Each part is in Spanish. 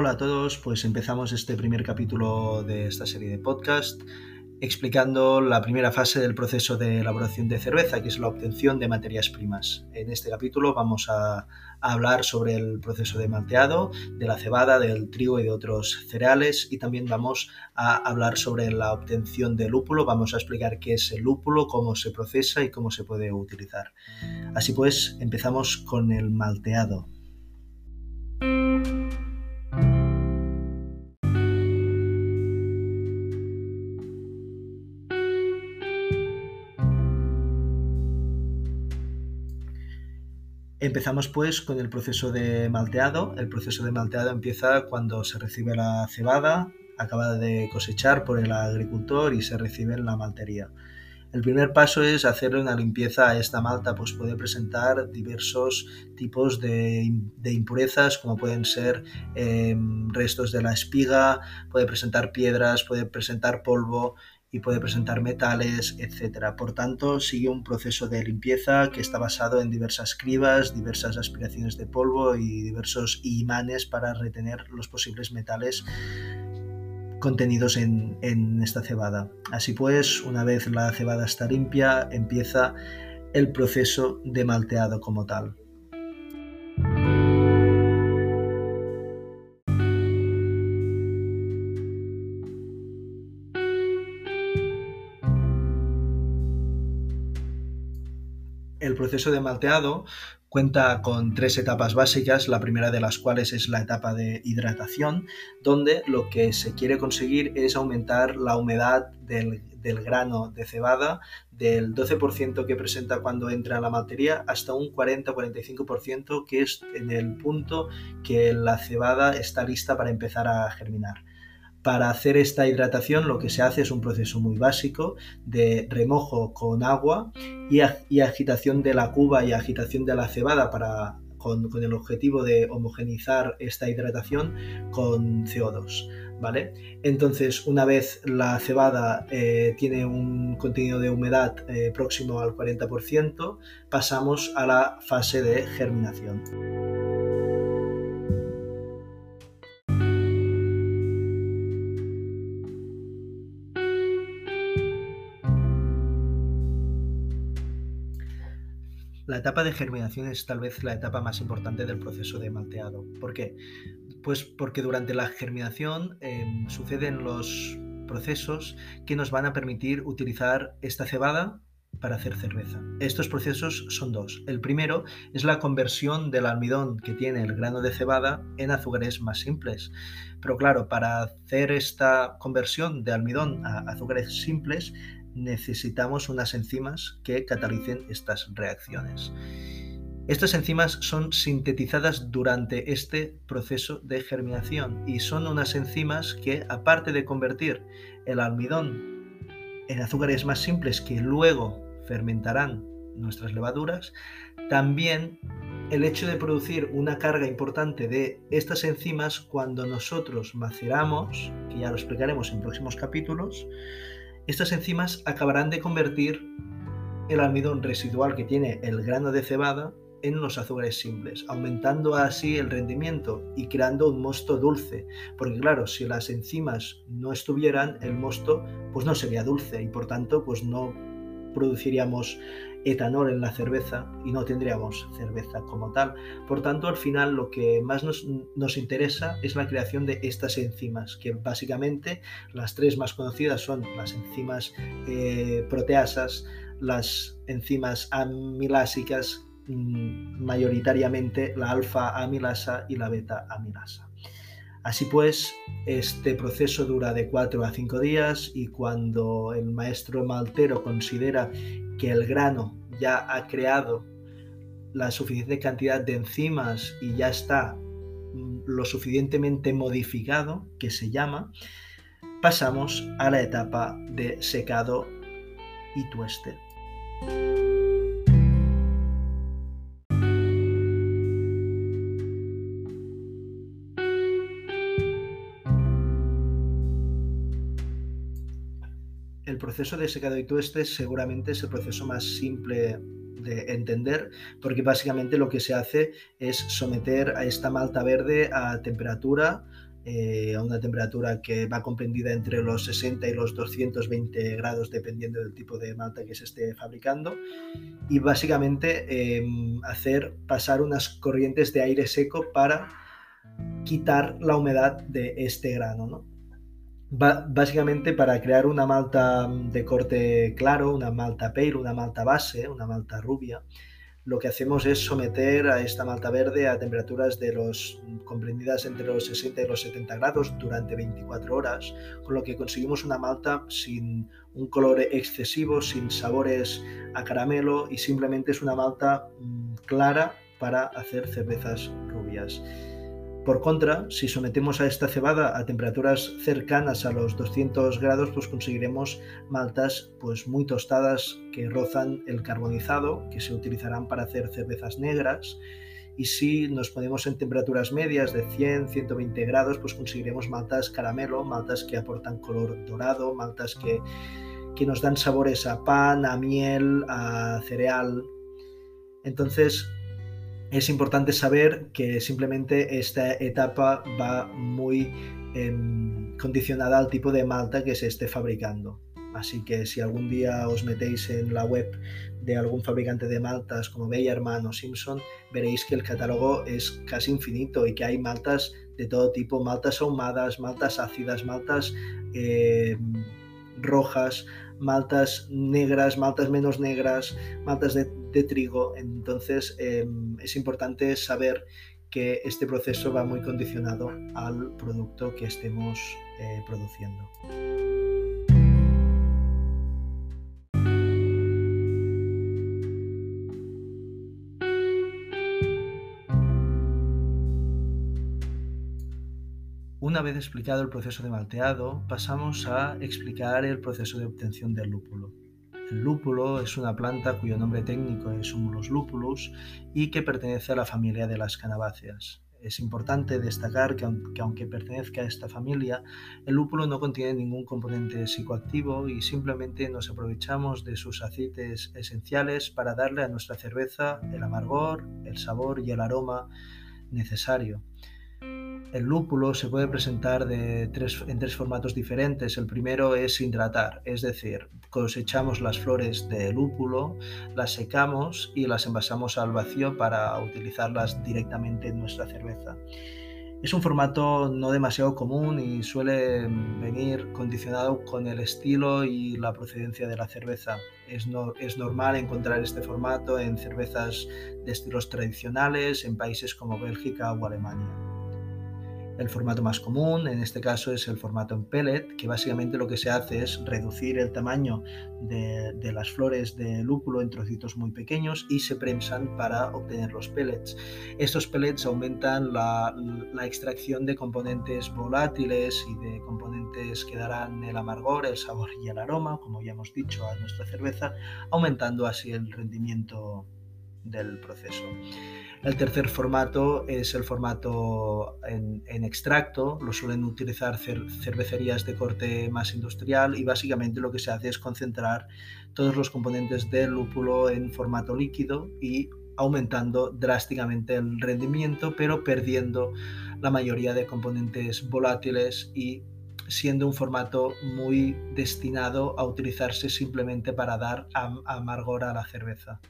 Hola a todos, pues empezamos este primer capítulo de esta serie de podcast explicando la primera fase del proceso de elaboración de cerveza, que es la obtención de materias primas. En este capítulo vamos a, hablar sobre el proceso de malteado, de la cebada, del trigo y de otros cereales y también vamos a hablar sobre la obtención de lúpulo, vamos a explicar qué es el lúpulo, cómo se procesa y cómo se puede utilizar. Así pues, empezamos con el malteado. Empezamos pues con el proceso de malteado. El proceso de malteado empieza cuando se recibe la cebada, acaba de cosechar por el agricultor y se recibe en la maltería. El primer paso es hacerle una limpieza a esta malta, pues puede presentar diversos tipos de, impurezas, como pueden ser em, restos de la espiga, puede presentar piedras, puede presentar polvo, y puede presentar metales, etc. Por tanto, sigue un proceso de limpieza que está basado en diversas cribas, diversas aspiraciones de polvo y diversos imanes para retener los posibles metales contenidos en, en esta cebada. Así pues, una vez la cebada está limpia, empieza el proceso de malteado como tal. El proceso de malteado cuenta con tres etapas básicas, la primera de las cuales es la etapa de hidratación, donde lo que se quiere conseguir es aumentar la humedad del, grano de cebada del 12% que presenta cuando entra en la maltería hasta un 40-45% que es en el punto que la cebada está lista para empezar a germinar. Para hacer esta hidratación lo que se hace es un proceso muy básico de remojo con agua y, agitación de la cuba y agitación de la cebada para, con, el objetivo de homogenizar esta hidratación con CO2. ¿Vale? Entonces, una vez la cebada eh, tiene un contenido de humedad eh, próximo al 40%, pasamos a la fase de germinación. La etapa de germinación es tal vez la etapa más importante del proceso de malteado. ¿Por qué? Pues porque durante la germinación em, suceden los procesos que nos van a permitir utilizar esta cebada para hacer cerveza. Estos procesos son dos. El primero es la conversión del almidón que tiene el grano de cebada en azúcares más simples. Pero claro, para hacer esta conversión de almidón a azúcares simples necesitamos unas enzimas que catalicen estas reacciones. Estas enzimas son sintetizadas durante este proceso de germinación y son unas enzimas que, aparte de convertir el almidón en azúcares más simples que luego fermentarán nuestras levaduras, también el hecho de producir una carga importante de estas enzimas cuando nosotros maceramos, que ya lo explicaremos en próximos capítulos, estas enzimas acabarán de convertir el almidón residual que tiene el grano de cebada en los azúcares simples, aumentando así el rendimiento y creando un mosto dulce. Porque claro, si las enzimas no estuvieran, el mosto pues no sería dulce y por tanto pues no produciríamos etanol en la cerveza y no tendríamos cerveza como tal. Por tanto, al final lo que más nos, interesa es la creación de estas enzimas, que básicamente las tres más conocidas son las enzimas eh, proteasas, las enzimas amilásicas, mm, mayoritariamente la alfa amilasa y la beta amilasa. Así pues, este proceso dura de 4 a 5 días y cuando el maestro maltero considera que el grano ya ha creado la suficiente cantidad de enzimas y ya está mm, lo suficientemente modificado, que se llama, pasamos a la etapa de secado y tueste. Proceso de secado y tueste seguramente es el proceso más simple de entender, porque básicamente lo que se hace es someter a esta malta verde a temperatura eh, a una temperatura que va comprendida entre los 60 y los 220 grados dependiendo del tipo de malta que se esté fabricando y básicamente em, hacer pasar unas corrientes de aire seco para quitar la humedad de este grano. Básicamente para crear una malta de corte claro, una malta pale, una malta base, una malta rubia, lo que hacemos es someter a esta malta verde a temperaturas de los comprendidas entre los 60 y los 70 grados durante 24 horas, con lo que conseguimos una malta sin un color excesivo, sin sabores a caramelo y simplemente es una malta mm, clara para hacer cervezas rubias. Por contra, si sometemos a esta cebada a temperaturas cercanas a los 200 grados, pues conseguiremos maltas pues muy tostadas que rozan el carbonizado, que se utilizarán para hacer cervezas negras. Y si nos ponemos en temperaturas medias de 100, 120 grados, pues conseguiremos maltas caramelo, maltas que aportan color dorado, maltas que, que nos dan sabores a pan, a miel, a cereal. Entonces, es importante saber que simplemente esta etapa va muy em, condicionada al tipo de malta que se esté fabricando. Así que si algún día os metéis en la web de algún fabricante de maltas como Beyerman o Simpson, veréis que el catálogo es casi infinito y que hay maltas de todo tipo, maltas ahumadas, maltas ácidas, maltas em, rojas, maltas negras, maltas menos negras, maltas de, trigo. Entonces em, es importante saber que este proceso va muy condicionado al producto que estemos eh, produciendo. Una vez explicado el proceso de malteado, pasamos a explicar el proceso de obtención del lúpulo. El lúpulo es una planta cuyo nombre técnico es Humulus lupulus y que pertenece a la familia de las canabáceas. Es importante destacar que aunque pertenezca a esta familia, el lúpulo no contiene ningún componente psicoactivo y simplemente nos aprovechamos de sus aceites esenciales para darle a nuestra cerveza el amargor, el sabor y el aroma necesario. El lúpulo se puede presentar en tres formatos diferentes. El primero es hidratar, es decir, cosechamos las flores de lúpulo, las secamos y las envasamos al vacío para utilizarlas directamente en nuestra cerveza. Es un formato no demasiado común y suele venir condicionado con el estilo y la procedencia de la cerveza. Es normal encontrar este formato en cervezas de estilos tradicionales en países como Bélgica o Alemania. El formato más común, en este caso, es el formato en pellet, que básicamente lo que se hace es reducir el tamaño de, las flores de lúpulo en trocitos muy pequeños y se prensan para obtener los pellets. Estos pellets aumentan la, la extracción de componentes volátiles y de componentes que darán el amargor, el sabor y el aroma, como ya hemos dicho, a nuestra cerveza, aumentando así el rendimiento del proceso. El tercer formato es el formato en, extracto, lo suelen utilizar cervecerías de corte más industrial y básicamente lo que se hace es concentrar todos los componentes del lúpulo en formato líquido y aumentando drásticamente el rendimiento, pero perdiendo la mayoría de componentes volátiles y siendo un formato muy destinado a utilizarse simplemente para dar amargor a la cerveza.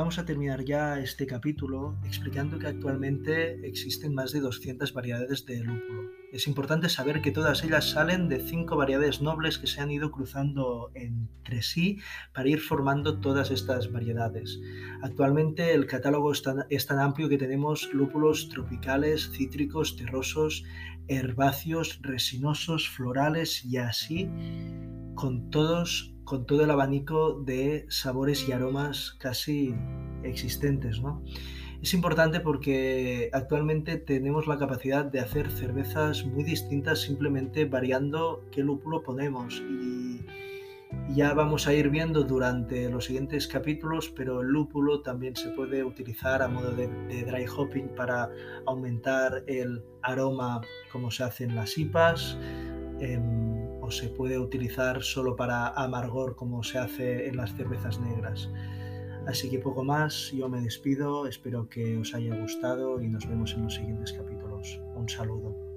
Vamos a terminar ya este capítulo explicando que actualmente existen más de 200 variedades de lúpulo. Es importante saber que todas ellas salen de cinco variedades nobles que se han ido cruzando entre sí para ir formando todas estas variedades. Actualmente el catálogo es tan, es tan amplio que tenemos lúpulos tropicales, cítricos, terrosos, herbáceos, resinosos, florales y así con todos con todo el abanico de sabores y aromas casi existentes. ¿no? Es importante porque actualmente tenemos la capacidad de hacer cervezas muy distintas simplemente variando qué lúpulo ponemos y ya vamos a ir viendo durante los siguientes capítulos, pero el lúpulo también se puede utilizar a modo de, dry hopping para aumentar el aroma como se hace en las IPAs. Se puede utilizar solo para amargor como se hace en las cervezas negras. Así que poco más, yo me despido, espero que os haya gustado y nos vemos en los siguientes capítulos. Un saludo.